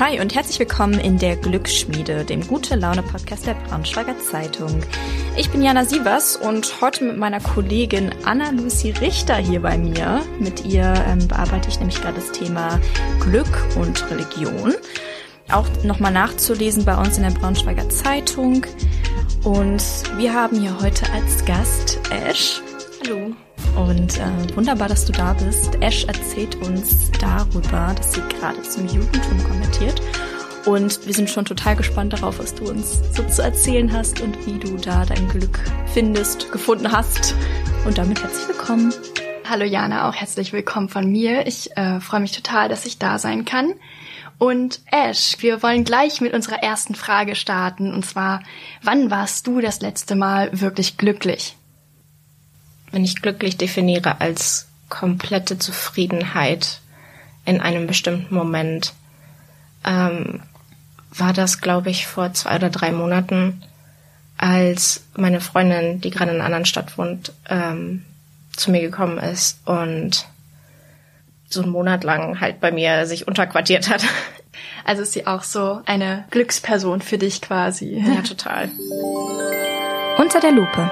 Hi und herzlich willkommen in der Glücksschmiede, dem Gute Laune Podcast der Braunschweiger Zeitung. Ich bin Jana Sievers und heute mit meiner Kollegin Anna-Lucy Richter hier bei mir. Mit ihr ähm, bearbeite ich nämlich gerade das Thema Glück und Religion. Auch nochmal nachzulesen bei uns in der Braunschweiger Zeitung. Und wir haben hier heute als Gast Ash. Hallo. Und äh, wunderbar, dass du da bist. Ash erzählt uns darüber, dass sie gerade zum Judentum konvertiert. Und wir sind schon total gespannt darauf, was du uns so zu erzählen hast und wie du da dein Glück findest, gefunden hast. Und damit herzlich willkommen. Hallo Jana, auch herzlich willkommen von mir. Ich äh, freue mich total, dass ich da sein kann. Und Ash, wir wollen gleich mit unserer ersten Frage starten. Und zwar, wann warst du das letzte Mal wirklich glücklich? Wenn ich glücklich definiere als komplette Zufriedenheit in einem bestimmten Moment, ähm, war das, glaube ich, vor zwei oder drei Monaten, als meine Freundin, die gerade in einer anderen Stadt wohnt, ähm, zu mir gekommen ist und so einen Monat lang halt bei mir sich unterquartiert hat. Also ist sie auch so eine Glücksperson für dich quasi. Ja, total. Unter der Lupe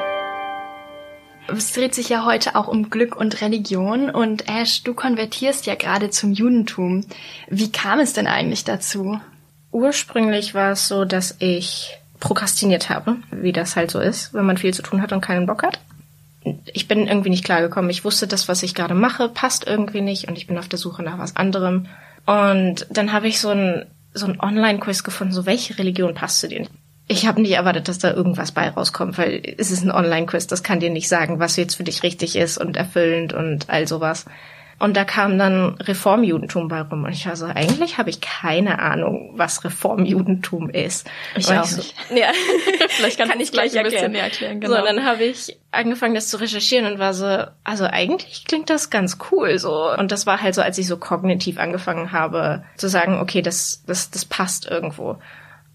es dreht sich ja heute auch um Glück und Religion und Ash, du konvertierst ja gerade zum Judentum. Wie kam es denn eigentlich dazu? Ursprünglich war es so, dass ich prokrastiniert habe, wie das halt so ist, wenn man viel zu tun hat und keinen Bock hat. Ich bin irgendwie nicht klargekommen. Ich wusste, das, was ich gerade mache, passt irgendwie nicht und ich bin auf der Suche nach was anderem. Und dann habe ich so ein so ein Online-Quiz gefunden, so welche Religion passt zu dir? Ich habe nicht erwartet, dass da irgendwas bei rauskommt, weil es ist ein Online-Quiz, das kann dir nicht sagen, was jetzt für dich richtig ist und erfüllend und all sowas. Und da kam dann Reformjudentum bei rum. Und ich war so, eigentlich habe ich keine Ahnung, was Reformjudentum ist. Ich und auch ich nicht. ja, vielleicht kann, kann ich gleich ein bisschen mehr erklären. Genau. So, dann habe ich angefangen, das zu recherchieren und war so, also eigentlich klingt das ganz cool so. Und das war halt so, als ich so kognitiv angefangen habe, zu sagen, okay, das, das, das passt irgendwo.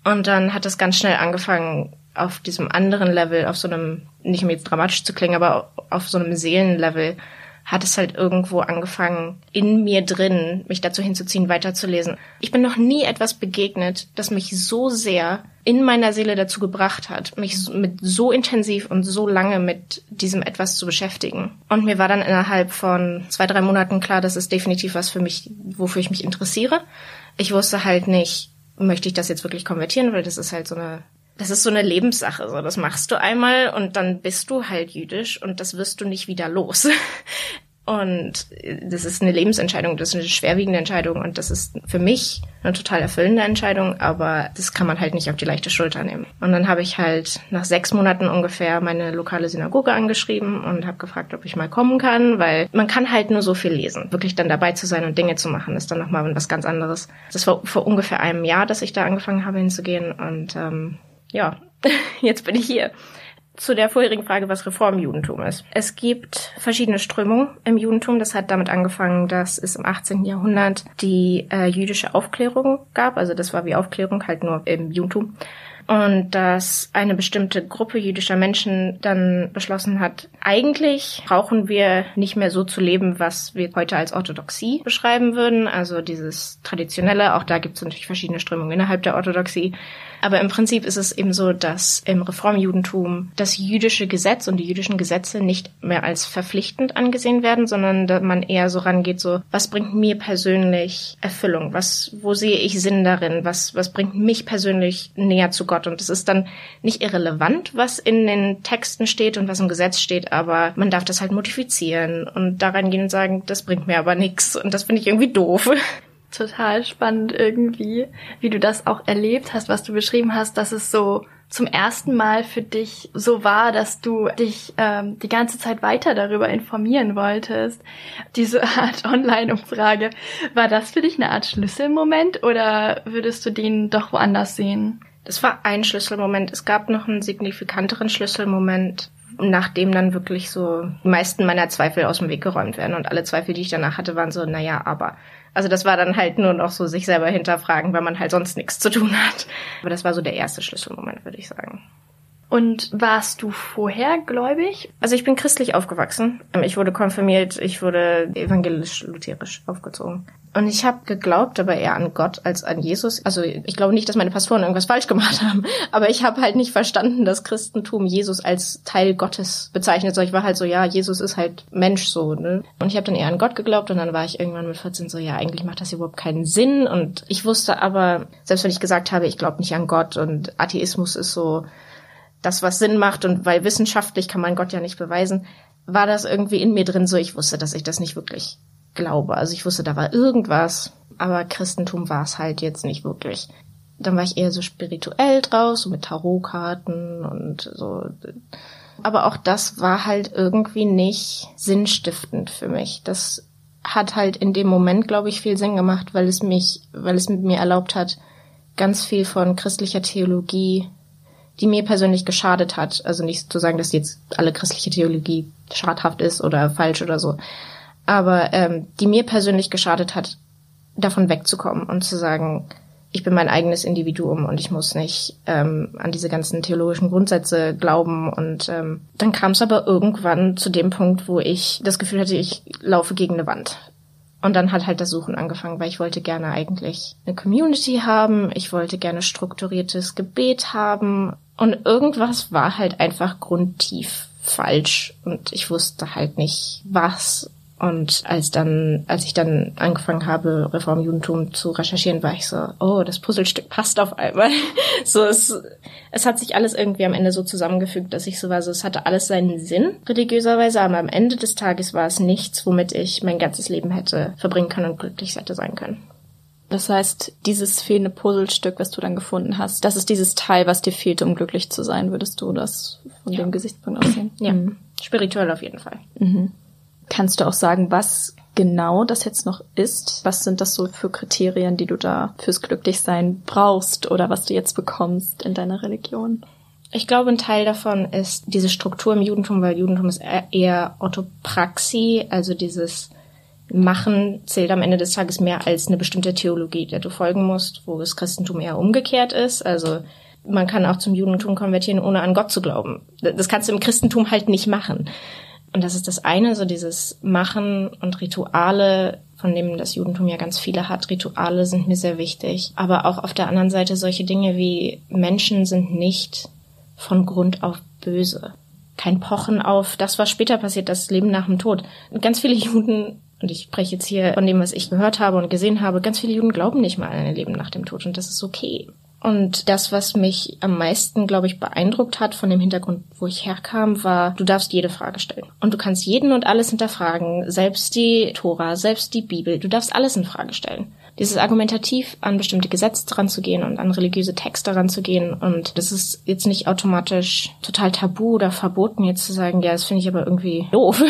Und dann hat es ganz schnell angefangen, auf diesem anderen Level, auf so einem, nicht um jetzt dramatisch zu klingen, aber auf so einem Seelenlevel, hat es halt irgendwo angefangen, in mir drin, mich dazu hinzuziehen, weiterzulesen. Ich bin noch nie etwas begegnet, das mich so sehr in meiner Seele dazu gebracht hat, mich mit so intensiv und so lange mit diesem etwas zu beschäftigen. Und mir war dann innerhalb von zwei, drei Monaten klar, das ist definitiv was für mich, wofür ich mich interessiere. Ich wusste halt nicht, möchte ich das jetzt wirklich konvertieren, weil das ist halt so eine, das ist so eine Lebenssache. So, das machst du einmal und dann bist du halt jüdisch und das wirst du nicht wieder los. Und das ist eine Lebensentscheidung, das ist eine schwerwiegende Entscheidung und das ist für mich eine total erfüllende Entscheidung, aber das kann man halt nicht auf die leichte Schulter nehmen. Und dann habe ich halt nach sechs Monaten ungefähr meine lokale Synagoge angeschrieben und habe gefragt, ob ich mal kommen kann, weil man kann halt nur so viel lesen. Wirklich dann dabei zu sein und Dinge zu machen, ist dann nochmal was ganz anderes. Das war vor ungefähr einem Jahr, dass ich da angefangen habe hinzugehen und ähm, ja, jetzt bin ich hier zu der vorherigen Frage, was Reformjudentum ist. Es gibt verschiedene Strömungen im Judentum. Das hat damit angefangen, dass es im 18. Jahrhundert die äh, jüdische Aufklärung gab. Also das war wie Aufklärung halt nur im Judentum und dass eine bestimmte Gruppe jüdischer Menschen dann beschlossen hat, eigentlich brauchen wir nicht mehr so zu leben, was wir heute als Orthodoxie beschreiben würden, also dieses traditionelle, auch da gibt es natürlich verschiedene Strömungen innerhalb der Orthodoxie, aber im Prinzip ist es eben so, dass im Reformjudentum das jüdische Gesetz und die jüdischen Gesetze nicht mehr als verpflichtend angesehen werden, sondern man eher so rangeht, so, was bringt mir persönlich Erfüllung? Was, wo sehe ich Sinn darin? Was, was bringt mich persönlich näher zu Gott? Und es ist dann nicht irrelevant, was in den Texten steht und was im Gesetz steht, aber man darf das halt modifizieren und daran gehen und sagen, das bringt mir aber nichts. Und das finde ich irgendwie doof total spannend irgendwie, wie du das auch erlebt hast, was du beschrieben hast, dass es so zum ersten Mal für dich so war, dass du dich ähm, die ganze Zeit weiter darüber informieren wolltest. Diese Art Online-Umfrage, war das für dich eine Art Schlüsselmoment oder würdest du den doch woanders sehen? Das war ein Schlüsselmoment. Es gab noch einen signifikanteren Schlüsselmoment, nachdem dann wirklich so die meisten meiner Zweifel aus dem Weg geräumt werden. Und alle Zweifel, die ich danach hatte, waren so, naja, aber also das war dann halt nur noch so sich selber hinterfragen, weil man halt sonst nichts zu tun hat. Aber das war so der erste Schlüsselmoment, würde ich sagen. Und warst du vorher gläubig? Also ich bin christlich aufgewachsen. Ich wurde konfirmiert, ich wurde evangelisch-lutherisch aufgezogen. Und ich habe geglaubt, aber eher an Gott als an Jesus. Also ich glaube nicht, dass meine Pastoren irgendwas falsch gemacht haben, aber ich habe halt nicht verstanden, dass Christentum Jesus als Teil Gottes bezeichnet. So, ich war halt so, ja, Jesus ist halt Mensch so. Ne? Und ich habe dann eher an Gott geglaubt und dann war ich irgendwann mit 14 so, ja, eigentlich macht das überhaupt keinen Sinn. Und ich wusste aber, selbst wenn ich gesagt habe, ich glaube nicht an Gott und Atheismus ist so das, was Sinn macht und weil wissenschaftlich kann man Gott ja nicht beweisen, war das irgendwie in mir drin so, ich wusste, dass ich das nicht wirklich Glaube. Also ich wusste, da war irgendwas, aber Christentum war es halt jetzt nicht wirklich. Dann war ich eher so spirituell draus, so mit Tarotkarten und so. Aber auch das war halt irgendwie nicht sinnstiftend für mich. Das hat halt in dem Moment, glaube ich, viel Sinn gemacht, weil es mich, weil es mit mir erlaubt hat, ganz viel von christlicher Theologie, die mir persönlich geschadet hat, also nicht zu sagen, dass jetzt alle christliche Theologie schadhaft ist oder falsch oder so, aber ähm, die mir persönlich geschadet hat, davon wegzukommen und zu sagen, ich bin mein eigenes Individuum und ich muss nicht ähm, an diese ganzen theologischen Grundsätze glauben. Und ähm, dann kam es aber irgendwann zu dem Punkt, wo ich das Gefühl hatte, ich laufe gegen eine Wand. Und dann hat halt das Suchen angefangen, weil ich wollte gerne eigentlich eine Community haben, ich wollte gerne strukturiertes Gebet haben und irgendwas war halt einfach grundtief falsch und ich wusste halt nicht was und als dann, als ich dann angefangen habe, Reformjudentum zu recherchieren, war ich so, oh, das Puzzlestück passt auf einmal. so, es, es hat sich alles irgendwie am Ende so zusammengefügt, dass ich so war, so, es hatte alles seinen Sinn, religiöserweise, aber am Ende des Tages war es nichts, womit ich mein ganzes Leben hätte verbringen können und glücklich hätte sein können. Das heißt, dieses fehlende Puzzlestück, was du dann gefunden hast, das ist dieses Teil, was dir fehlte, um glücklich zu sein, würdest du das von ja. dem Gesichtspunkt aussehen? Ja, mhm. spirituell auf jeden Fall. Mhm. Kannst du auch sagen, was genau das jetzt noch ist? Was sind das so für Kriterien, die du da fürs Glücklichsein brauchst oder was du jetzt bekommst in deiner Religion? Ich glaube, ein Teil davon ist diese Struktur im Judentum, weil Judentum ist eher Orthopraxie, also dieses Machen zählt am Ende des Tages mehr als eine bestimmte Theologie, der du folgen musst, wo das Christentum eher umgekehrt ist. Also man kann auch zum Judentum konvertieren, ohne an Gott zu glauben. Das kannst du im Christentum halt nicht machen. Und das ist das eine, so dieses Machen und Rituale, von dem das Judentum ja ganz viele hat. Rituale sind mir sehr wichtig. Aber auch auf der anderen Seite solche Dinge wie Menschen sind nicht von Grund auf böse. Kein Pochen auf das, was später passiert, das Leben nach dem Tod. Ganz viele Juden, und ich spreche jetzt hier von dem, was ich gehört habe und gesehen habe, ganz viele Juden glauben nicht mal an ein Leben nach dem Tod und das ist okay. Und das, was mich am meisten, glaube ich, beeindruckt hat von dem Hintergrund, wo ich herkam, war, du darfst jede Frage stellen. Und du kannst jeden und alles hinterfragen, selbst die Tora, selbst die Bibel. Du darfst alles in Frage stellen. Dieses argumentativ an bestimmte Gesetze dran zu gehen und an religiöse Texte ranzugehen. Und das ist jetzt nicht automatisch total tabu oder verboten, jetzt zu sagen, ja, das finde ich aber irgendwie doof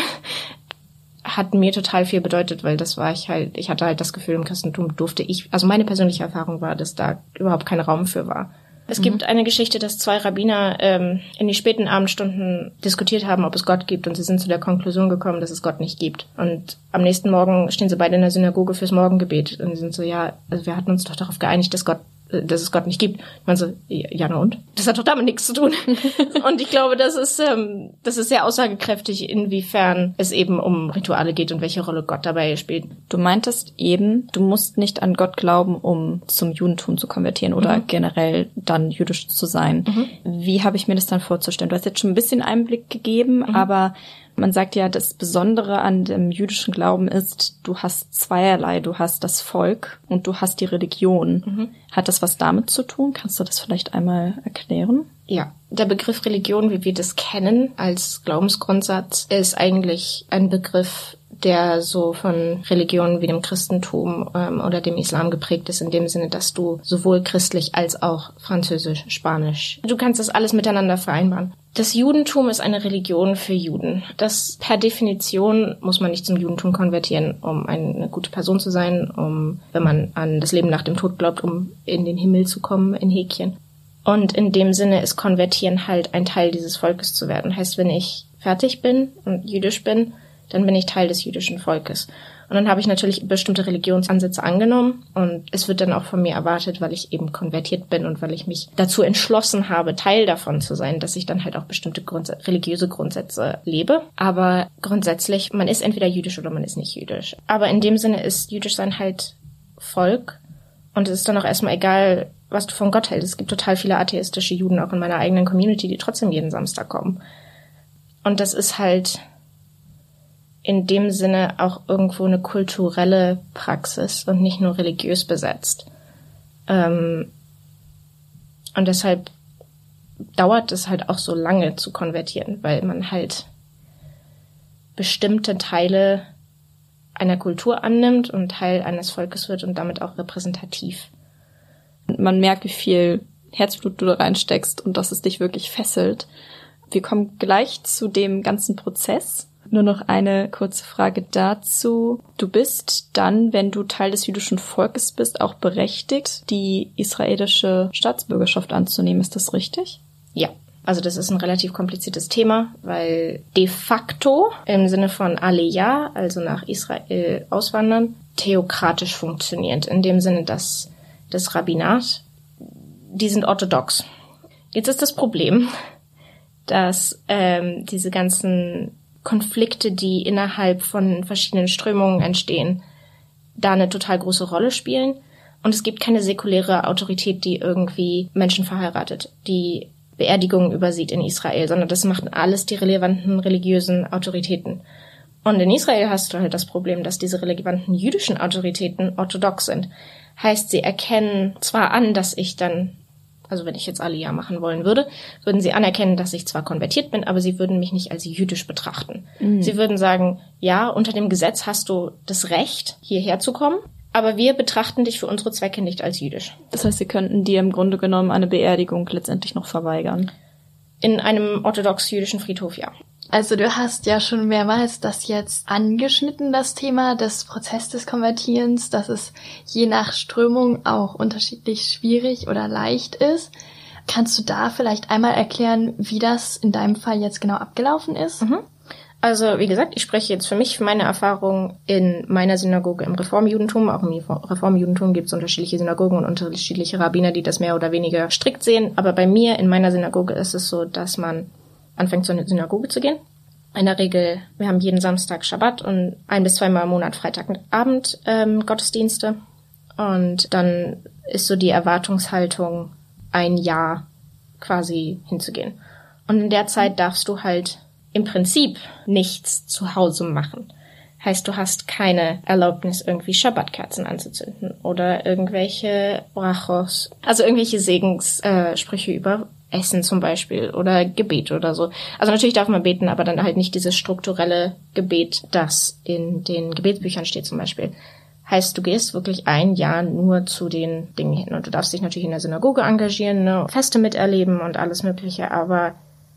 hat mir total viel bedeutet, weil das war ich halt, ich hatte halt das Gefühl, im Christentum durfte ich, also meine persönliche Erfahrung war, dass da überhaupt kein Raum für war. Es mhm. gibt eine Geschichte, dass zwei Rabbiner ähm, in die späten Abendstunden diskutiert haben, ob es Gott gibt, und sie sind zu der Konklusion gekommen, dass es Gott nicht gibt. Und am nächsten Morgen stehen sie beide in der Synagoge fürs Morgengebet und sie sind so, ja, also wir hatten uns doch darauf geeinigt, dass Gott dass es Gott nicht gibt. Man so, ja, na und? Das hat doch damit nichts zu tun. und ich glaube, das ist, ähm, das ist sehr aussagekräftig, inwiefern es eben um Rituale geht und welche Rolle Gott dabei spielt. Du meintest eben, du musst nicht an Gott glauben, um zum Judentum zu konvertieren oder mhm. generell dann jüdisch zu sein. Mhm. Wie habe ich mir das dann vorzustellen? Du hast jetzt schon ein bisschen Einblick gegeben, mhm. aber man sagt ja, das Besondere an dem jüdischen Glauben ist, du hast zweierlei. Du hast das Volk und du hast die Religion. Mhm. Hat das was damit zu tun? Kannst du das vielleicht einmal erklären? Ja, der Begriff Religion, wie wir das kennen als Glaubensgrundsatz, ist eigentlich ein Begriff, der so von Religionen wie dem Christentum ähm, oder dem Islam geprägt ist, in dem Sinne, dass du sowohl christlich als auch französisch, spanisch, du kannst das alles miteinander vereinbaren. Das Judentum ist eine Religion für Juden. Das per Definition muss man nicht zum Judentum konvertieren, um eine gute Person zu sein, um, wenn man an das Leben nach dem Tod glaubt, um in den Himmel zu kommen, in Häkchen. Und in dem Sinne ist Konvertieren halt ein Teil dieses Volkes zu werden. Heißt, wenn ich fertig bin und jüdisch bin, dann bin ich Teil des jüdischen Volkes. Und dann habe ich natürlich bestimmte Religionsansätze angenommen und es wird dann auch von mir erwartet, weil ich eben konvertiert bin und weil ich mich dazu entschlossen habe, Teil davon zu sein, dass ich dann halt auch bestimmte Grunds religiöse Grundsätze lebe. Aber grundsätzlich, man ist entweder jüdisch oder man ist nicht jüdisch. Aber in dem Sinne ist jüdisch sein halt Volk und es ist dann auch erstmal egal, was du von Gott hältst. Es gibt total viele atheistische Juden auch in meiner eigenen Community, die trotzdem jeden Samstag kommen. Und das ist halt in dem Sinne auch irgendwo eine kulturelle Praxis und nicht nur religiös besetzt. Ähm, und deshalb dauert es halt auch so lange zu konvertieren, weil man halt bestimmte Teile einer Kultur annimmt und Teil eines Volkes wird und damit auch repräsentativ. Man merkt, wie viel Herzblut du da reinsteckst und dass es dich wirklich fesselt. Wir kommen gleich zu dem ganzen Prozess. Nur noch eine kurze Frage dazu. Du bist dann, wenn du Teil des jüdischen Volkes bist, auch berechtigt, die israelische Staatsbürgerschaft anzunehmen. Ist das richtig? Ja. Also das ist ein relativ kompliziertes Thema, weil de facto im Sinne von Aliyah, also nach Israel auswandern, theokratisch funktioniert. In dem Sinne, dass das Rabbinat, die sind orthodox. Jetzt ist das Problem, dass ähm, diese ganzen Konflikte, die innerhalb von verschiedenen Strömungen entstehen, da eine total große Rolle spielen. Und es gibt keine säkuläre Autorität, die irgendwie Menschen verheiratet, die Beerdigungen übersieht in Israel, sondern das machen alles die relevanten religiösen Autoritäten. Und in Israel hast du halt das Problem, dass diese relevanten jüdischen Autoritäten orthodox sind. Heißt, sie erkennen zwar an, dass ich dann also wenn ich jetzt Aliyah machen wollen würde, würden sie anerkennen, dass ich zwar konvertiert bin, aber sie würden mich nicht als jüdisch betrachten. Mhm. Sie würden sagen, ja, unter dem Gesetz hast du das Recht, hierher zu kommen, aber wir betrachten dich für unsere Zwecke nicht als jüdisch. Das heißt, sie könnten dir im Grunde genommen eine Beerdigung letztendlich noch verweigern. In einem orthodox-jüdischen Friedhof, ja. Also du hast ja schon mehrmals das jetzt angeschnitten, das Thema des Prozess des Konvertierens, dass es je nach Strömung auch unterschiedlich schwierig oder leicht ist. Kannst du da vielleicht einmal erklären, wie das in deinem Fall jetzt genau abgelaufen ist? Mhm. Also wie gesagt, ich spreche jetzt für mich, für meine Erfahrung in meiner Synagoge im Reformjudentum. Auch im Reformjudentum gibt es unterschiedliche Synagogen und unterschiedliche Rabbiner, die das mehr oder weniger strikt sehen. Aber bei mir in meiner Synagoge ist es so, dass man anfängt zur Synagoge zu gehen. In der Regel, wir haben jeden Samstag Schabbat und ein bis zweimal im Monat Freitagabend ähm, Gottesdienste. Und dann ist so die Erwartungshaltung, ein Jahr quasi hinzugehen. Und in der Zeit darfst du halt im Prinzip nichts zu Hause machen. Heißt, du hast keine Erlaubnis, irgendwie Schabbatkerzen anzuzünden oder irgendwelche Brachos, also irgendwelche Segenssprüche äh, über Essen zum Beispiel oder Gebet oder so. Also natürlich darf man beten, aber dann halt nicht dieses strukturelle Gebet, das in den Gebetsbüchern steht zum Beispiel. Heißt, du gehst wirklich ein Jahr nur zu den Dingen hin und du darfst dich natürlich in der Synagoge engagieren, ne, Feste miterleben und alles Mögliche, aber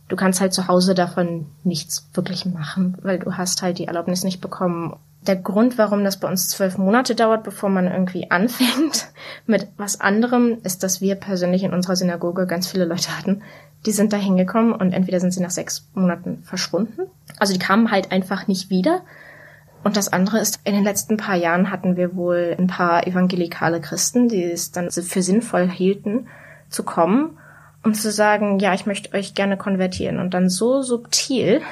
du kannst halt zu Hause davon nichts wirklich machen, weil du hast halt die Erlaubnis nicht bekommen der Grund, warum das bei uns zwölf Monate dauert, bevor man irgendwie anfängt mit was anderem, ist, dass wir persönlich in unserer Synagoge ganz viele Leute hatten, die sind da hingekommen und entweder sind sie nach sechs Monaten verschwunden. Also die kamen halt einfach nicht wieder. Und das andere ist, in den letzten paar Jahren hatten wir wohl ein paar evangelikale Christen, die es dann für sinnvoll hielten, zu kommen, um zu sagen, ja, ich möchte euch gerne konvertieren. Und dann so subtil,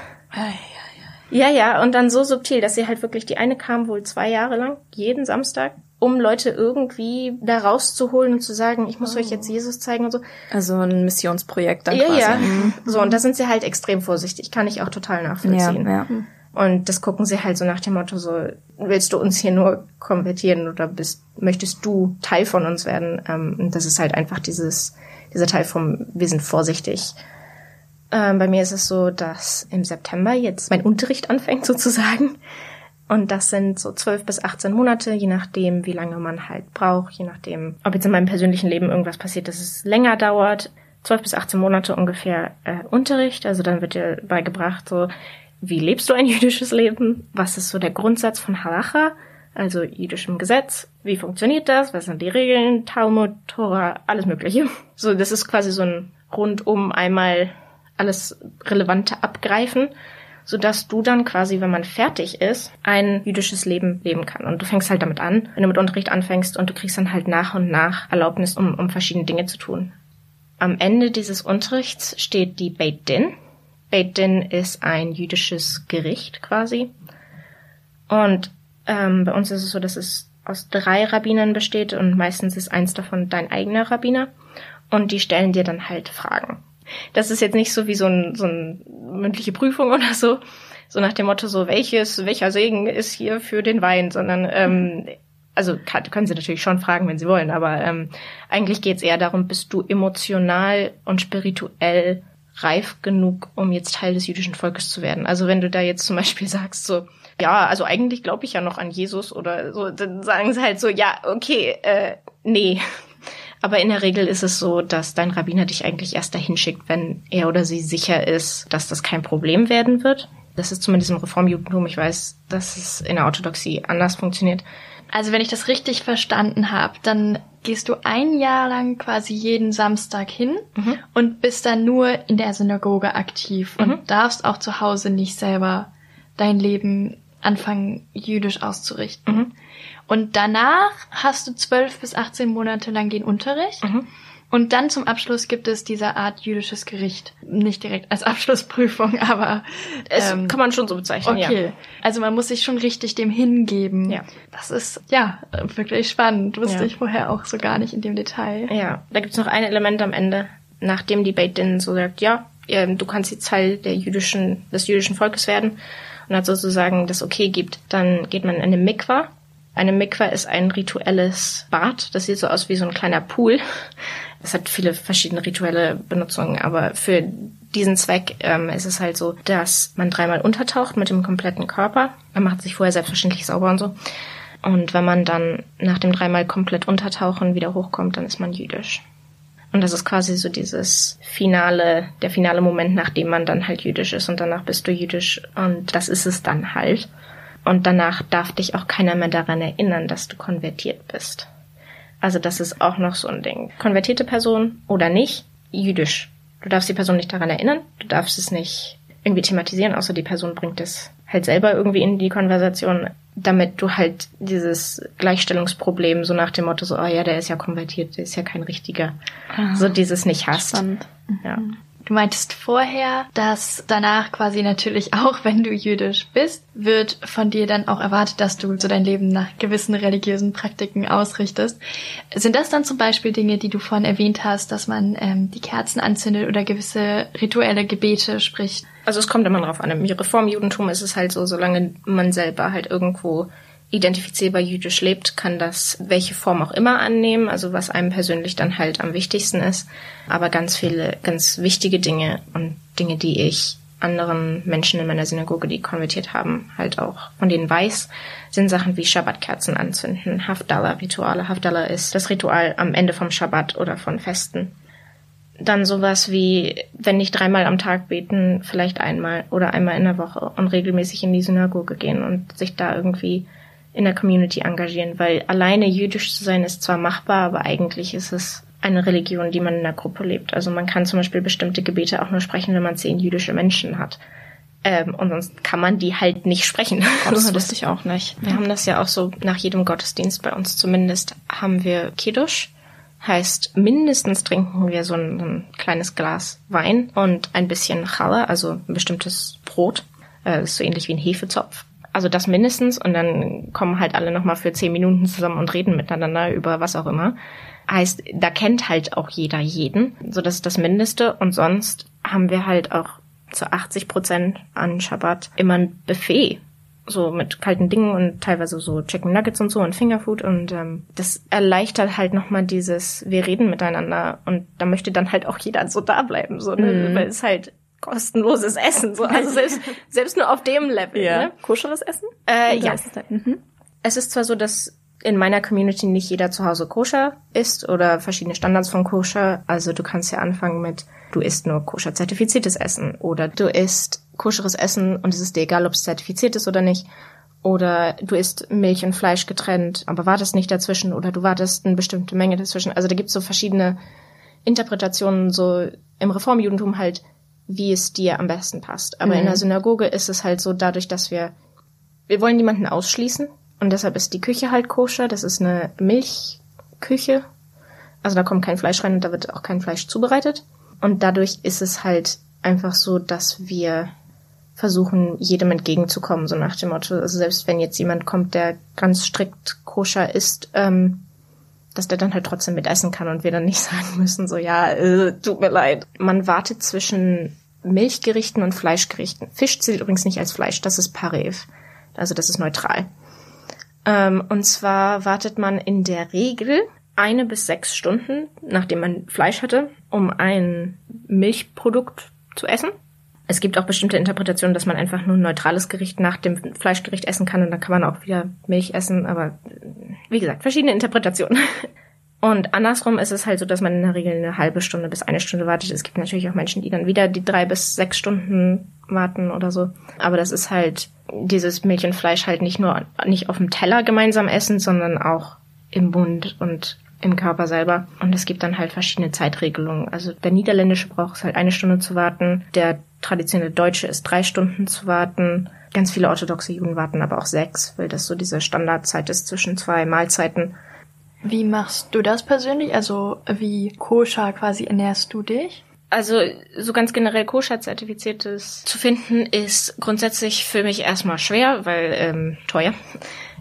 ja, ja, und dann so subtil, dass sie halt wirklich, die eine kam wohl zwei Jahre lang, jeden Samstag, um Leute irgendwie da rauszuholen und zu sagen, ich muss oh. euch jetzt Jesus zeigen und so. Also ein Missionsprojekt dann ja, quasi. Ja, mhm. So, und da sind sie halt extrem vorsichtig. Kann ich auch total nachvollziehen. Ja, ja. Und das gucken sie halt so nach dem Motto so, willst du uns hier nur konvertieren oder bist, möchtest du Teil von uns werden? Ähm, und das ist halt einfach dieses, dieser Teil vom, wir sind vorsichtig. Ähm, bei mir ist es so, dass im September jetzt mein Unterricht anfängt sozusagen. Und das sind so zwölf bis 18 Monate, je nachdem, wie lange man halt braucht, je nachdem, ob jetzt in meinem persönlichen Leben irgendwas passiert, dass es länger dauert. Zwölf bis 18 Monate ungefähr äh, Unterricht. Also dann wird dir beigebracht, so, wie lebst du ein jüdisches Leben? Was ist so der Grundsatz von Halacha? Also jüdischem Gesetz. Wie funktioniert das? Was sind die Regeln? Talmud, Tora, alles Mögliche. So, das ist quasi so ein rundum einmal alles Relevante abgreifen, sodass du dann quasi, wenn man fertig ist, ein jüdisches Leben leben kann. Und du fängst halt damit an, wenn du mit Unterricht anfängst und du kriegst dann halt nach und nach Erlaubnis, um, um verschiedene Dinge zu tun. Am Ende dieses Unterrichts steht die Beit Din. Beit Din ist ein jüdisches Gericht quasi. Und ähm, bei uns ist es so, dass es aus drei Rabbinern besteht und meistens ist eins davon dein eigener Rabbiner. Und die stellen dir dann halt Fragen. Das ist jetzt nicht so wie so, ein, so eine mündliche Prüfung oder so, so nach dem Motto so, welches, welcher Segen ist hier für den Wein, sondern ähm, also kann, können sie natürlich schon fragen, wenn sie wollen, aber ähm, eigentlich geht es eher darum, bist du emotional und spirituell reif genug, um jetzt Teil des jüdischen Volkes zu werden. Also wenn du da jetzt zum Beispiel sagst so, ja, also eigentlich glaube ich ja noch an Jesus oder so, dann sagen sie halt so, ja, okay, äh, nee. Aber in der Regel ist es so, dass dein Rabbiner dich eigentlich erst dahin schickt, wenn er oder sie sicher ist, dass das kein Problem werden wird. Das ist zumindest im Reformjudentum. Ich weiß, dass es in der Orthodoxie anders funktioniert. Also wenn ich das richtig verstanden habe, dann gehst du ein Jahr lang quasi jeden Samstag hin mhm. und bist dann nur in der Synagoge aktiv und mhm. darfst auch zu Hause nicht selber dein Leben anfangen, jüdisch auszurichten. Mhm. Und danach hast du zwölf bis 18 Monate lang den Unterricht. Mhm. Und dann zum Abschluss gibt es diese Art jüdisches Gericht. Nicht direkt als Abschlussprüfung, aber es ähm, kann man schon so bezeichnen. Okay. Ja. Also man muss sich schon richtig dem hingeben. Ja. Das ist ja wirklich spannend. Wusste ja. ich vorher auch so gar nicht in dem Detail. Ja, da gibt's noch ein Element am Ende, nachdem die Beit Din so sagt, ja, ähm, du kannst jetzt Teil der jüdischen, des jüdischen Volkes werden und hat sozusagen das Okay gibt, dann geht man in eine Mikwa. Eine Mikwa ist ein rituelles Bad. Das sieht so aus wie so ein kleiner Pool. Es hat viele verschiedene rituelle Benutzungen, aber für diesen Zweck ähm, ist es halt so, dass man dreimal untertaucht mit dem kompletten Körper. Man macht sich vorher selbstverständlich sauber und so. Und wenn man dann nach dem dreimal komplett untertauchen wieder hochkommt, dann ist man jüdisch. Und das ist quasi so dieses finale, der finale Moment, nachdem man dann halt jüdisch ist und danach bist du jüdisch und das ist es dann halt. Und danach darf dich auch keiner mehr daran erinnern, dass du konvertiert bist. Also das ist auch noch so ein Ding. Konvertierte Person oder nicht, jüdisch. Du darfst die Person nicht daran erinnern, du darfst es nicht irgendwie thematisieren, außer die Person bringt es halt selber irgendwie in die Konversation, damit du halt dieses Gleichstellungsproblem so nach dem Motto so, oh ja, der ist ja konvertiert, der ist ja kein richtiger, ah, so dieses nicht hast. Spannend. Ja. Du meintest vorher, dass danach quasi natürlich auch, wenn du jüdisch bist, wird von dir dann auch erwartet, dass du so dein Leben nach gewissen religiösen Praktiken ausrichtest. Sind das dann zum Beispiel Dinge, die du vorhin erwähnt hast, dass man ähm, die Kerzen anzündet oder gewisse rituelle Gebete spricht? Also es kommt immer drauf an. Im Reformjudentum ist es halt so, solange man selber halt irgendwo identifizierbar jüdisch lebt, kann das welche Form auch immer annehmen, also was einem persönlich dann halt am wichtigsten ist. Aber ganz viele, ganz wichtige Dinge und Dinge, die ich anderen Menschen in meiner Synagoge, die konvertiert haben, halt auch von denen weiß, sind Sachen wie Schabbatkerzen anzünden, Havdalah-Rituale. Havdalah ist das Ritual am Ende vom Schabbat oder von Festen. Dann sowas wie, wenn nicht dreimal am Tag beten, vielleicht einmal oder einmal in der Woche und regelmäßig in die Synagoge gehen und sich da irgendwie in der Community engagieren, weil alleine jüdisch zu sein ist zwar machbar, aber eigentlich ist es eine Religion, die man in der Gruppe lebt. Also man kann zum Beispiel bestimmte Gebete auch nur sprechen, wenn man zehn jüdische Menschen hat. Ähm, und sonst kann man die halt nicht sprechen. Das wusste ich auch nicht. Wir haben das ja auch so nach jedem Gottesdienst bei uns zumindest haben wir Kiddush. Heißt, mindestens trinken wir so ein, ein kleines Glas Wein und ein bisschen Challah, also ein bestimmtes Brot. Äh, ist so ähnlich wie ein Hefezopf. Also das mindestens und dann kommen halt alle nochmal für zehn Minuten zusammen und reden miteinander über was auch immer. Heißt, da kennt halt auch jeder jeden. So das ist das Mindeste. Und sonst haben wir halt auch zu 80 Prozent an Schabbat immer ein Buffet. So mit kalten Dingen und teilweise so Chicken Nuggets und so und Fingerfood. Und ähm, das erleichtert halt nochmal dieses, wir reden miteinander. Und da möchte dann halt auch jeder so da bleiben. So, ne? Mhm. Weil es halt kostenloses Essen. So. Also selbst, selbst nur auf dem Level. Ja. Ne? Koscheres Essen? Äh, ja. Es, mhm. es ist zwar so, dass in meiner Community nicht jeder zu Hause koscher isst oder verschiedene Standards von koscher. Also du kannst ja anfangen mit, du isst nur koscher zertifiziertes Essen oder du isst koscheres Essen und es ist dir egal, ob es zertifiziert ist oder nicht. Oder du isst Milch und Fleisch getrennt, aber wartest nicht dazwischen oder du wartest eine bestimmte Menge dazwischen. Also da gibt's so verschiedene Interpretationen, so im Reformjudentum halt wie es dir am besten passt. Aber mhm. in der Synagoge ist es halt so, dadurch, dass wir, wir wollen niemanden ausschließen und deshalb ist die Küche halt koscher. Das ist eine Milchküche. Also da kommt kein Fleisch rein und da wird auch kein Fleisch zubereitet. Und dadurch ist es halt einfach so, dass wir versuchen, jedem entgegenzukommen, so nach dem Motto, also selbst wenn jetzt jemand kommt, der ganz strikt koscher ist, ähm, dass der dann halt trotzdem mitessen kann und wir dann nicht sagen müssen, so ja, äh, tut mir leid. Man wartet zwischen Milchgerichten und Fleischgerichten. Fisch zählt übrigens nicht als Fleisch, das ist Parev. Also das ist neutral. Ähm, und zwar wartet man in der Regel eine bis sechs Stunden, nachdem man Fleisch hatte, um ein Milchprodukt zu essen. Es gibt auch bestimmte Interpretationen, dass man einfach nur ein neutrales Gericht nach dem Fleischgericht essen kann und dann kann man auch wieder Milch essen, aber wie gesagt, verschiedene Interpretationen. Und andersrum ist es halt so, dass man in der Regel eine halbe Stunde bis eine Stunde wartet. Es gibt natürlich auch Menschen, die dann wieder die drei bis sechs Stunden warten oder so. Aber das ist halt dieses Milch und Fleisch halt nicht nur nicht auf dem Teller gemeinsam essen, sondern auch im Mund und im Körper selber. Und es gibt dann halt verschiedene Zeitregelungen. Also der niederländische braucht es halt eine Stunde zu warten. Der traditionelle Deutsche ist drei Stunden zu warten. Ganz viele orthodoxe Juden warten aber auch sechs, weil das so diese Standardzeit ist zwischen zwei Mahlzeiten. Wie machst du das persönlich? Also wie koscher quasi ernährst du dich? Also so ganz generell koscher-zertifiziertes zu finden ist grundsätzlich für mich erstmal schwer, weil ähm, teuer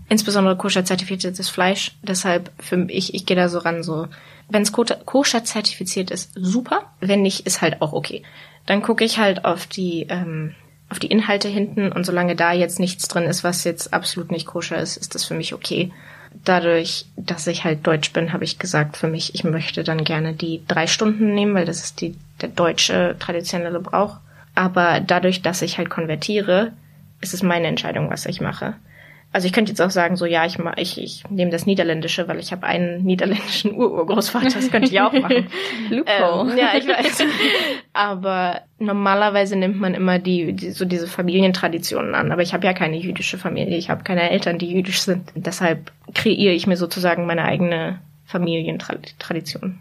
insbesondere koscher-zertifiziertes Fleisch. Deshalb für mich, ich gehe da so ran, so, wenn es koscher-zertifiziert ist, super. Wenn nicht, ist halt auch okay. Dann gucke ich halt auf die, ähm, auf die Inhalte hinten und solange da jetzt nichts drin ist, was jetzt absolut nicht koscher ist, ist das für mich okay. Dadurch, dass ich halt deutsch bin, habe ich gesagt für mich, ich möchte dann gerne die drei Stunden nehmen, weil das ist die, der deutsche traditionelle Brauch. Aber dadurch, dass ich halt konvertiere, ist es meine Entscheidung, was ich mache. Also ich könnte jetzt auch sagen, so ja, ich, ich, ich nehme das Niederländische, weil ich habe einen niederländischen Ururgroßvater, das könnte ich auch machen. Loophole. Ähm, ja, ich weiß. Aber normalerweise nimmt man immer die, die so diese Familientraditionen an. Aber ich habe ja keine jüdische Familie, ich habe keine Eltern, die jüdisch sind. Deshalb kreiere ich mir sozusagen meine eigene Familientradition.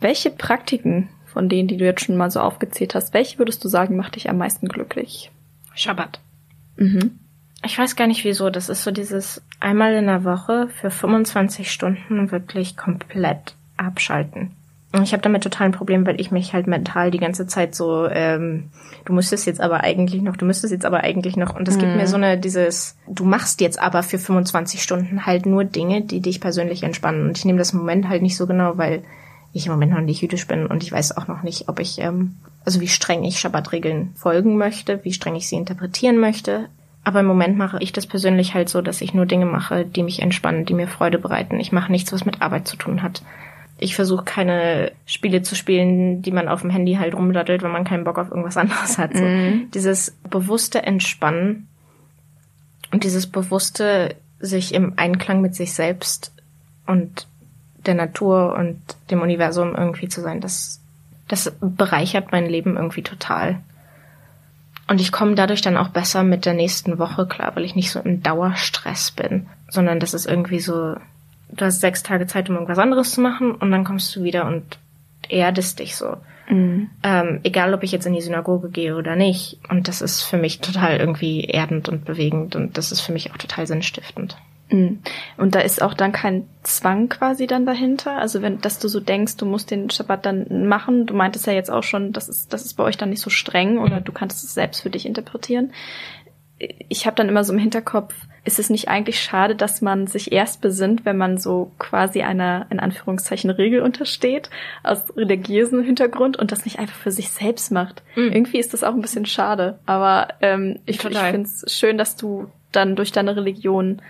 Welche Praktiken von denen, die du jetzt schon mal so aufgezählt hast, welche würdest du sagen, macht dich am meisten glücklich? Schabbat. Mhm. Ich weiß gar nicht wieso. Das ist so dieses einmal in der Woche für 25 Stunden wirklich komplett abschalten. Und ich habe damit total ein Problem, weil ich mich halt mental die ganze Zeit so, ähm, du müsstest jetzt aber eigentlich noch, du müsstest jetzt aber eigentlich noch. Und es mhm. gibt mir so eine, dieses, du machst jetzt aber für 25 Stunden halt nur Dinge, die dich persönlich entspannen. Und ich nehme das im Moment halt nicht so genau, weil ich im Moment noch nicht jüdisch bin und ich weiß auch noch nicht, ob ich, ähm, also wie streng ich Schabbatregeln folgen möchte, wie streng ich sie interpretieren möchte. Aber im Moment mache ich das persönlich halt so, dass ich nur Dinge mache, die mich entspannen, die mir Freude bereiten. Ich mache nichts, was mit Arbeit zu tun hat. Ich versuche keine Spiele zu spielen, die man auf dem Handy halt rumdaddelt, wenn man keinen Bock auf irgendwas anderes hat. So. Mhm. Dieses bewusste Entspannen und dieses bewusste sich im Einklang mit sich selbst und der Natur und dem Universum irgendwie zu sein, das, das bereichert mein Leben irgendwie total. Und ich komme dadurch dann auch besser mit der nächsten Woche klar, weil ich nicht so im Dauerstress bin, sondern das ist irgendwie so, du hast sechs Tage Zeit, um irgendwas anderes zu machen und dann kommst du wieder und erdest dich so. Mhm. Ähm, egal, ob ich jetzt in die Synagoge gehe oder nicht. Und das ist für mich total irgendwie erdend und bewegend und das ist für mich auch total sinnstiftend. Mhm. Und da ist auch dann kein Zwang quasi dann dahinter? Also wenn, dass du so denkst, du musst den Schabbat dann machen, du meintest ja jetzt auch schon, das ist, das ist bei euch dann nicht so streng oder du kannst es selbst für dich interpretieren. Ich habe dann immer so im Hinterkopf, ist es nicht eigentlich schade, dass man sich erst besinnt, wenn man so quasi einer, in Anführungszeichen, Regel untersteht, aus religiösem Hintergrund und das nicht einfach für sich selbst macht? Mhm. Irgendwie ist das auch ein bisschen schade. Aber ähm, ich, ich finde es schön, dass du dann durch deine Religion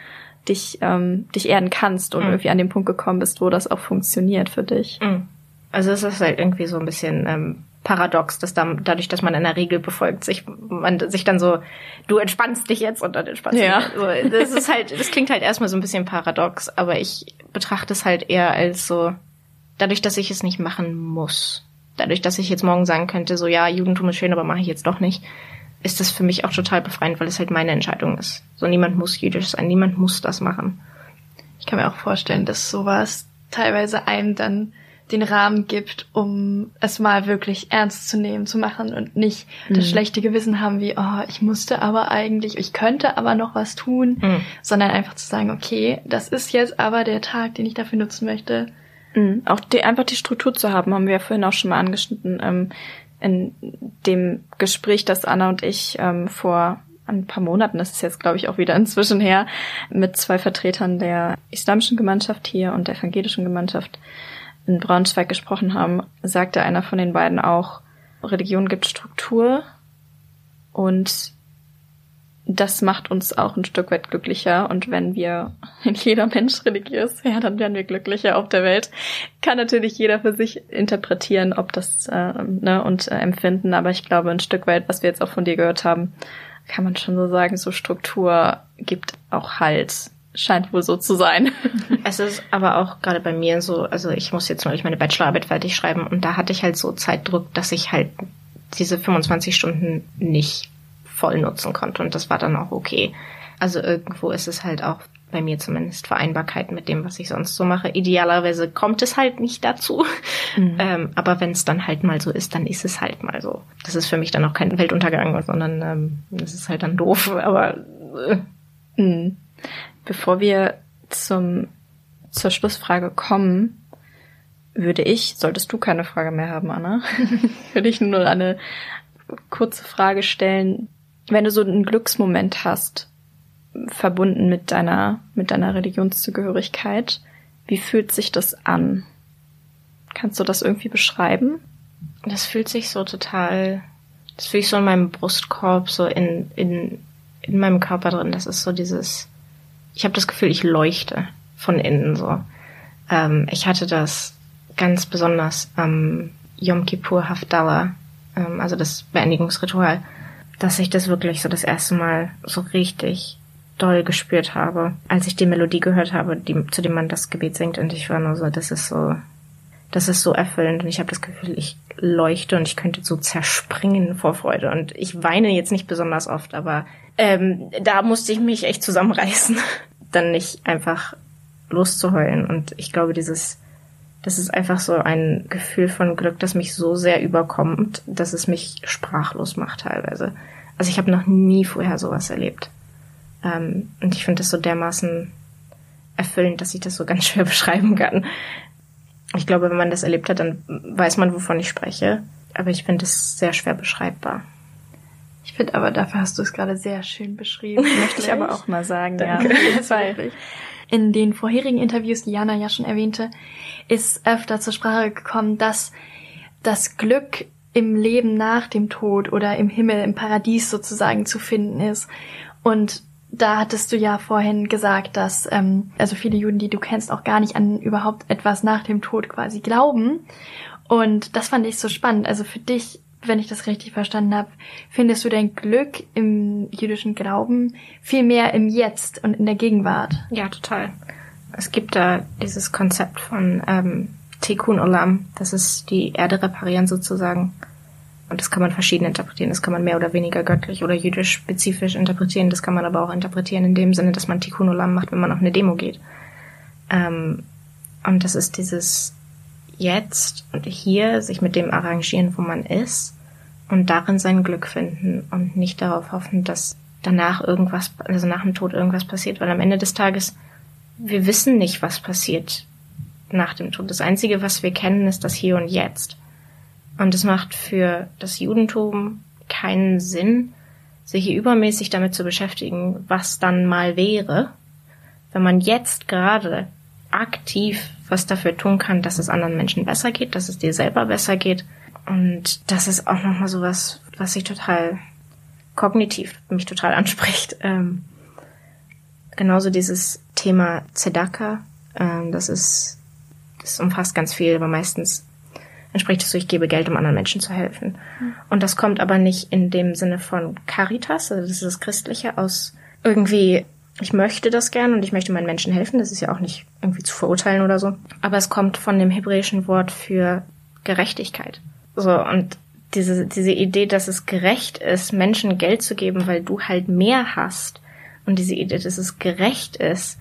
dich, ähm, dich erden kannst und mhm. irgendwie an den Punkt gekommen bist, wo das auch funktioniert für dich. Mhm. Also es ist halt irgendwie so ein bisschen ähm, paradox, dass dann, dadurch, dass man einer Regel befolgt, sich man sich dann so, du entspannst dich jetzt und dann entspannst ja. du dich. So, das ist halt, das klingt halt erstmal so ein bisschen paradox, aber ich betrachte es halt eher als so, dadurch, dass ich es nicht machen muss. Dadurch, dass ich jetzt morgen sagen könnte, so ja, Judentum ist schön, aber mache ich jetzt doch nicht, ist das für mich auch total befreiend, weil es halt meine Entscheidung ist. So niemand muss jüdisch sein, niemand muss das machen. Ich kann mir auch vorstellen, dass sowas teilweise einem dann den Rahmen gibt, um es mal wirklich ernst zu nehmen, zu machen und nicht mhm. das schlechte Gewissen haben wie, oh, ich musste aber eigentlich, ich könnte aber noch was tun, mhm. sondern einfach zu sagen, okay, das ist jetzt aber der Tag, den ich dafür nutzen möchte. Mhm. Auch die, einfach die Struktur zu haben, haben wir ja vorhin auch schon mal angeschnitten, ähm, in dem Gespräch, das Anna und ich ähm, vor ein paar Monaten, das ist jetzt glaube ich auch wieder inzwischen her, mit zwei Vertretern der islamischen Gemeinschaft hier und der evangelischen Gemeinschaft in Braunschweig gesprochen haben, sagte einer von den beiden auch, Religion gibt Struktur und das macht uns auch ein Stück weit glücklicher. Und wenn wir, wenn jeder Mensch religiös wäre, dann wären wir glücklicher auf der Welt. Kann natürlich jeder für sich interpretieren, ob das äh, ne, und äh, empfinden. Aber ich glaube, ein Stück weit, was wir jetzt auch von dir gehört haben, kann man schon so sagen, so Struktur gibt auch Halt. Scheint wohl so zu sein. Es ist aber auch gerade bei mir so, also ich muss jetzt neulich meine Bachelorarbeit fertig schreiben und da hatte ich halt so Zeitdruck, dass ich halt diese 25 Stunden nicht voll nutzen konnte und das war dann auch okay. Also irgendwo ist es halt auch bei mir zumindest Vereinbarkeit mit dem, was ich sonst so mache. Idealerweise kommt es halt nicht dazu. Mhm. Ähm, aber wenn es dann halt mal so ist, dann ist es halt mal so. Das ist für mich dann auch kein Weltuntergang, sondern ähm, das ist halt dann doof. Aber äh. mhm. bevor wir zum zur Schlussfrage kommen, würde ich, solltest du keine Frage mehr haben, Anna, würde ich nur eine kurze Frage stellen. Wenn du so einen Glücksmoment hast, verbunden mit deiner, mit deiner Religionszugehörigkeit. Wie fühlt sich das an? Kannst du das irgendwie beschreiben? Das fühlt sich so total, das fühle ich so in meinem Brustkorb, so in, in, in meinem Körper drin. Das ist so dieses, ich habe das Gefühl, ich leuchte von innen so. Ähm, ich hatte das ganz besonders am Yom Kippur Hafdallah, ähm, also das Beendigungsritual, dass ich das wirklich so das erste Mal so richtig doll gespürt habe, als ich die Melodie gehört habe, die, zu dem man das Gebet singt. Und ich war nur so, das ist so, das ist so erfüllend. Und ich habe das Gefühl, ich leuchte und ich könnte so zerspringen vor Freude. Und ich weine jetzt nicht besonders oft, aber ähm, da musste ich mich echt zusammenreißen, dann nicht einfach loszuheulen. Und ich glaube, dieses, das ist einfach so ein Gefühl von Glück, das mich so sehr überkommt, dass es mich sprachlos macht teilweise. Also ich habe noch nie vorher sowas erlebt. Ähm, und ich finde das so dermaßen erfüllend, dass ich das so ganz schwer beschreiben kann. Ich glaube, wenn man das erlebt hat, dann weiß man, wovon ich spreche. Aber ich finde es sehr schwer beschreibbar. Ich finde aber, dafür hast du es gerade sehr schön beschrieben. Möchte ich aber auch mal sagen, Danke. ja. Weil in den vorherigen Interviews, die Jana ja schon erwähnte, ist öfter zur Sprache gekommen, dass das Glück im Leben nach dem Tod oder im Himmel, im Paradies sozusagen zu finden ist. Und da hattest du ja vorhin gesagt, dass ähm, also viele Juden, die du kennst, auch gar nicht an überhaupt etwas nach dem Tod quasi glauben. Und das fand ich so spannend. Also für dich, wenn ich das richtig verstanden habe, findest du dein Glück im jüdischen Glauben viel mehr im Jetzt und in der Gegenwart. Ja, total. Es gibt da dieses Konzept von ähm, Tikkun Olam, das ist die Erde reparieren sozusagen. Und das kann man verschieden interpretieren. Das kann man mehr oder weniger göttlich oder jüdisch spezifisch interpretieren. Das kann man aber auch interpretieren in dem Sinne, dass man Tikkun Olam macht, wenn man auf eine Demo geht. Ähm, und das ist dieses Jetzt und hier sich mit dem arrangieren, wo man ist und darin sein Glück finden und nicht darauf hoffen, dass danach irgendwas, also nach dem Tod irgendwas passiert, weil am Ende des Tages wir wissen nicht, was passiert nach dem Tod. Das Einzige, was wir kennen, ist das Hier und Jetzt. Und es macht für das Judentum keinen Sinn, sich hier übermäßig damit zu beschäftigen, was dann mal wäre, wenn man jetzt gerade aktiv was dafür tun kann, dass es anderen Menschen besser geht, dass es dir selber besser geht. Und das ist auch nochmal sowas, was sich total kognitiv mich total anspricht. Ähm, genauso dieses Thema Zedaka, ähm, das ist, das umfasst ganz viel, aber meistens entspricht es so, ich gebe Geld, um anderen Menschen zu helfen. Mhm. Und das kommt aber nicht in dem Sinne von Caritas, also das ist das Christliche, aus irgendwie, ich möchte das gern und ich möchte meinen Menschen helfen, das ist ja auch nicht irgendwie zu verurteilen oder so. Aber es kommt von dem hebräischen Wort für Gerechtigkeit. So, und diese, diese Idee, dass es gerecht ist, Menschen Geld zu geben, weil du halt mehr hast. Und diese Idee, dass es gerecht ist,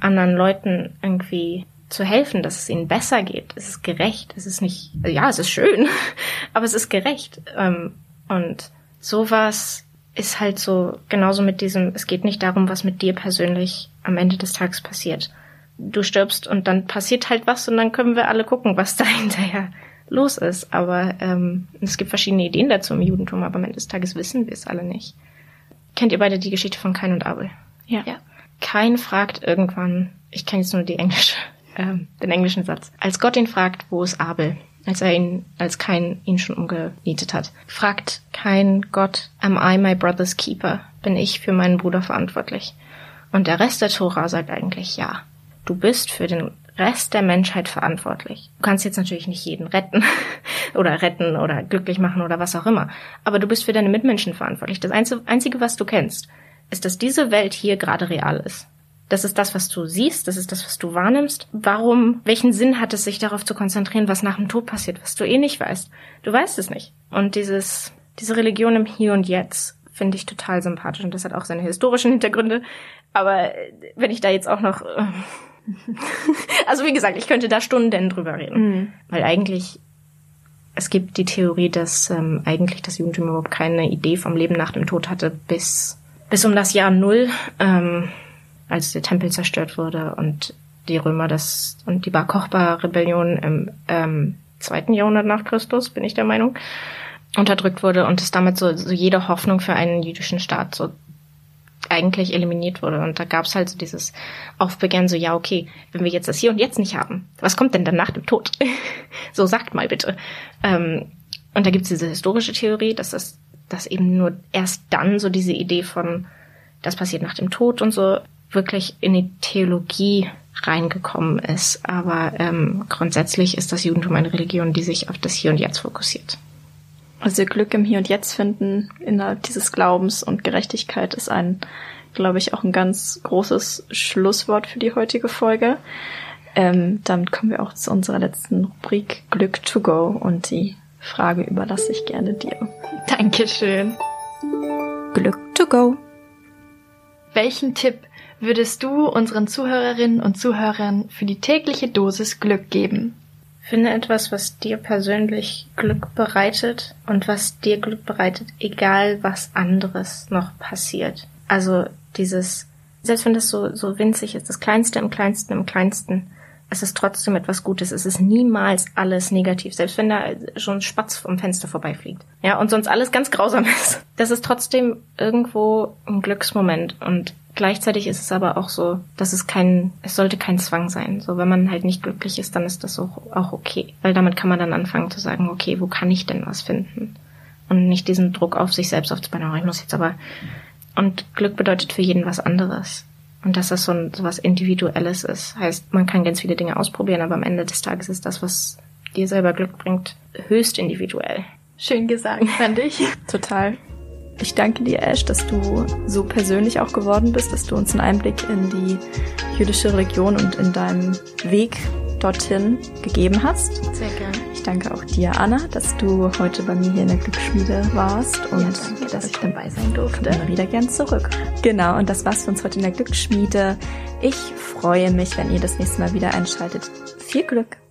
anderen Leuten irgendwie zu helfen, dass es ihnen besser geht. Es ist gerecht. Es ist nicht, ja, es ist schön, aber es ist gerecht. Ähm, und sowas ist halt so genauso mit diesem, es geht nicht darum, was mit dir persönlich am Ende des Tages passiert. Du stirbst und dann passiert halt was und dann können wir alle gucken, was da hinterher los ist. Aber ähm, es gibt verschiedene Ideen dazu im Judentum, aber am Ende des Tages wissen wir es alle nicht. Kennt ihr beide die Geschichte von Kain und Abel? Ja. ja. Kain fragt irgendwann, ich kenne jetzt nur die englische, äh, den englischen Satz. Als Gott ihn fragt, wo ist Abel? Als er ihn, als Kain ihn schon umgenietet hat, fragt Kain Gott, am I my brother's keeper? Bin ich für meinen Bruder verantwortlich? Und der Rest der Tora sagt eigentlich ja. Du bist für den Rest der Menschheit verantwortlich. Du kannst jetzt natürlich nicht jeden retten oder retten oder glücklich machen oder was auch immer. Aber du bist für deine Mitmenschen verantwortlich. Das Einzige, was du kennst, ist, dass diese Welt hier gerade real ist. Das ist das, was du siehst, das ist das, was du wahrnimmst. Warum, welchen Sinn hat es, sich darauf zu konzentrieren, was nach dem Tod passiert, was du eh nicht weißt? Du weißt es nicht. Und dieses, diese Religion im Hier und Jetzt finde ich total sympathisch und das hat auch seine historischen Hintergründe. Aber wenn ich da jetzt auch noch, äh, also wie gesagt, ich könnte da Stunden drüber reden, mhm. weil eigentlich es gibt die Theorie, dass ähm, eigentlich das Judentum überhaupt keine Idee vom Leben nach dem Tod hatte bis bis um das Jahr Null, ähm, als der Tempel zerstört wurde und die Römer das und die Bar Kochba Rebellion im ähm, zweiten Jahrhundert nach Christus, bin ich der Meinung, unterdrückt wurde und es damit so, so jede Hoffnung für einen jüdischen Staat so eigentlich eliminiert wurde. Und da gab es halt so dieses Aufbegehren, so ja, okay, wenn wir jetzt das hier und jetzt nicht haben, was kommt denn dann nach dem Tod? so sagt mal bitte. Ähm, und da gibt es diese historische Theorie, dass das dass eben nur erst dann so diese Idee von, das passiert nach dem Tod und so, wirklich in die Theologie reingekommen ist. Aber ähm, grundsätzlich ist das Judentum eine Religion, die sich auf das Hier und Jetzt fokussiert. Also Glück im Hier und Jetzt finden innerhalb dieses Glaubens und Gerechtigkeit ist ein, glaube ich, auch ein ganz großes Schlusswort für die heutige Folge. Ähm, damit kommen wir auch zu unserer letzten Rubrik Glück to go und die Frage überlasse ich gerne dir. Dankeschön. Glück to go. Welchen Tipp würdest du unseren Zuhörerinnen und Zuhörern für die tägliche Dosis Glück geben? Finde etwas, was dir persönlich Glück bereitet und was dir Glück bereitet, egal was anderes noch passiert. Also dieses, selbst wenn das so, so winzig ist, das Kleinste im Kleinsten im Kleinsten, es ist trotzdem etwas Gutes. Es ist niemals alles negativ, selbst wenn da schon ein Spatz vom Fenster vorbeifliegt. Ja, und sonst alles ganz grausam ist. Das ist trotzdem irgendwo ein Glücksmoment und gleichzeitig ist es aber auch so, dass es kein, es sollte kein Zwang sein. So, wenn man halt nicht glücklich ist, dann ist das auch, auch okay. Weil damit kann man dann anfangen zu sagen, okay, wo kann ich denn was finden? Und nicht diesen Druck auf sich selbst aufzubauen, oh, ich muss jetzt aber, und Glück bedeutet für jeden was anderes. Und dass das so, ein, so was Individuelles ist. Heißt, man kann ganz viele Dinge ausprobieren, aber am Ende des Tages ist das, was dir selber Glück bringt, höchst individuell. Schön gesagt, fand ich. Total. Ich danke dir, Ash, dass du so persönlich auch geworden bist, dass du uns einen Einblick in die jüdische Religion und in deinen Weg dorthin gegeben hast. Sehr gerne. Ich danke auch dir, Anna, dass du heute bei mir hier in der Glücksschmiede warst und ja, danke, dass ich dabei sein durfte. Immer wieder gern zurück. Genau, und das war's für uns heute in der Glücksschmiede. Ich freue mich, wenn ihr das nächste Mal wieder einschaltet. Viel Glück!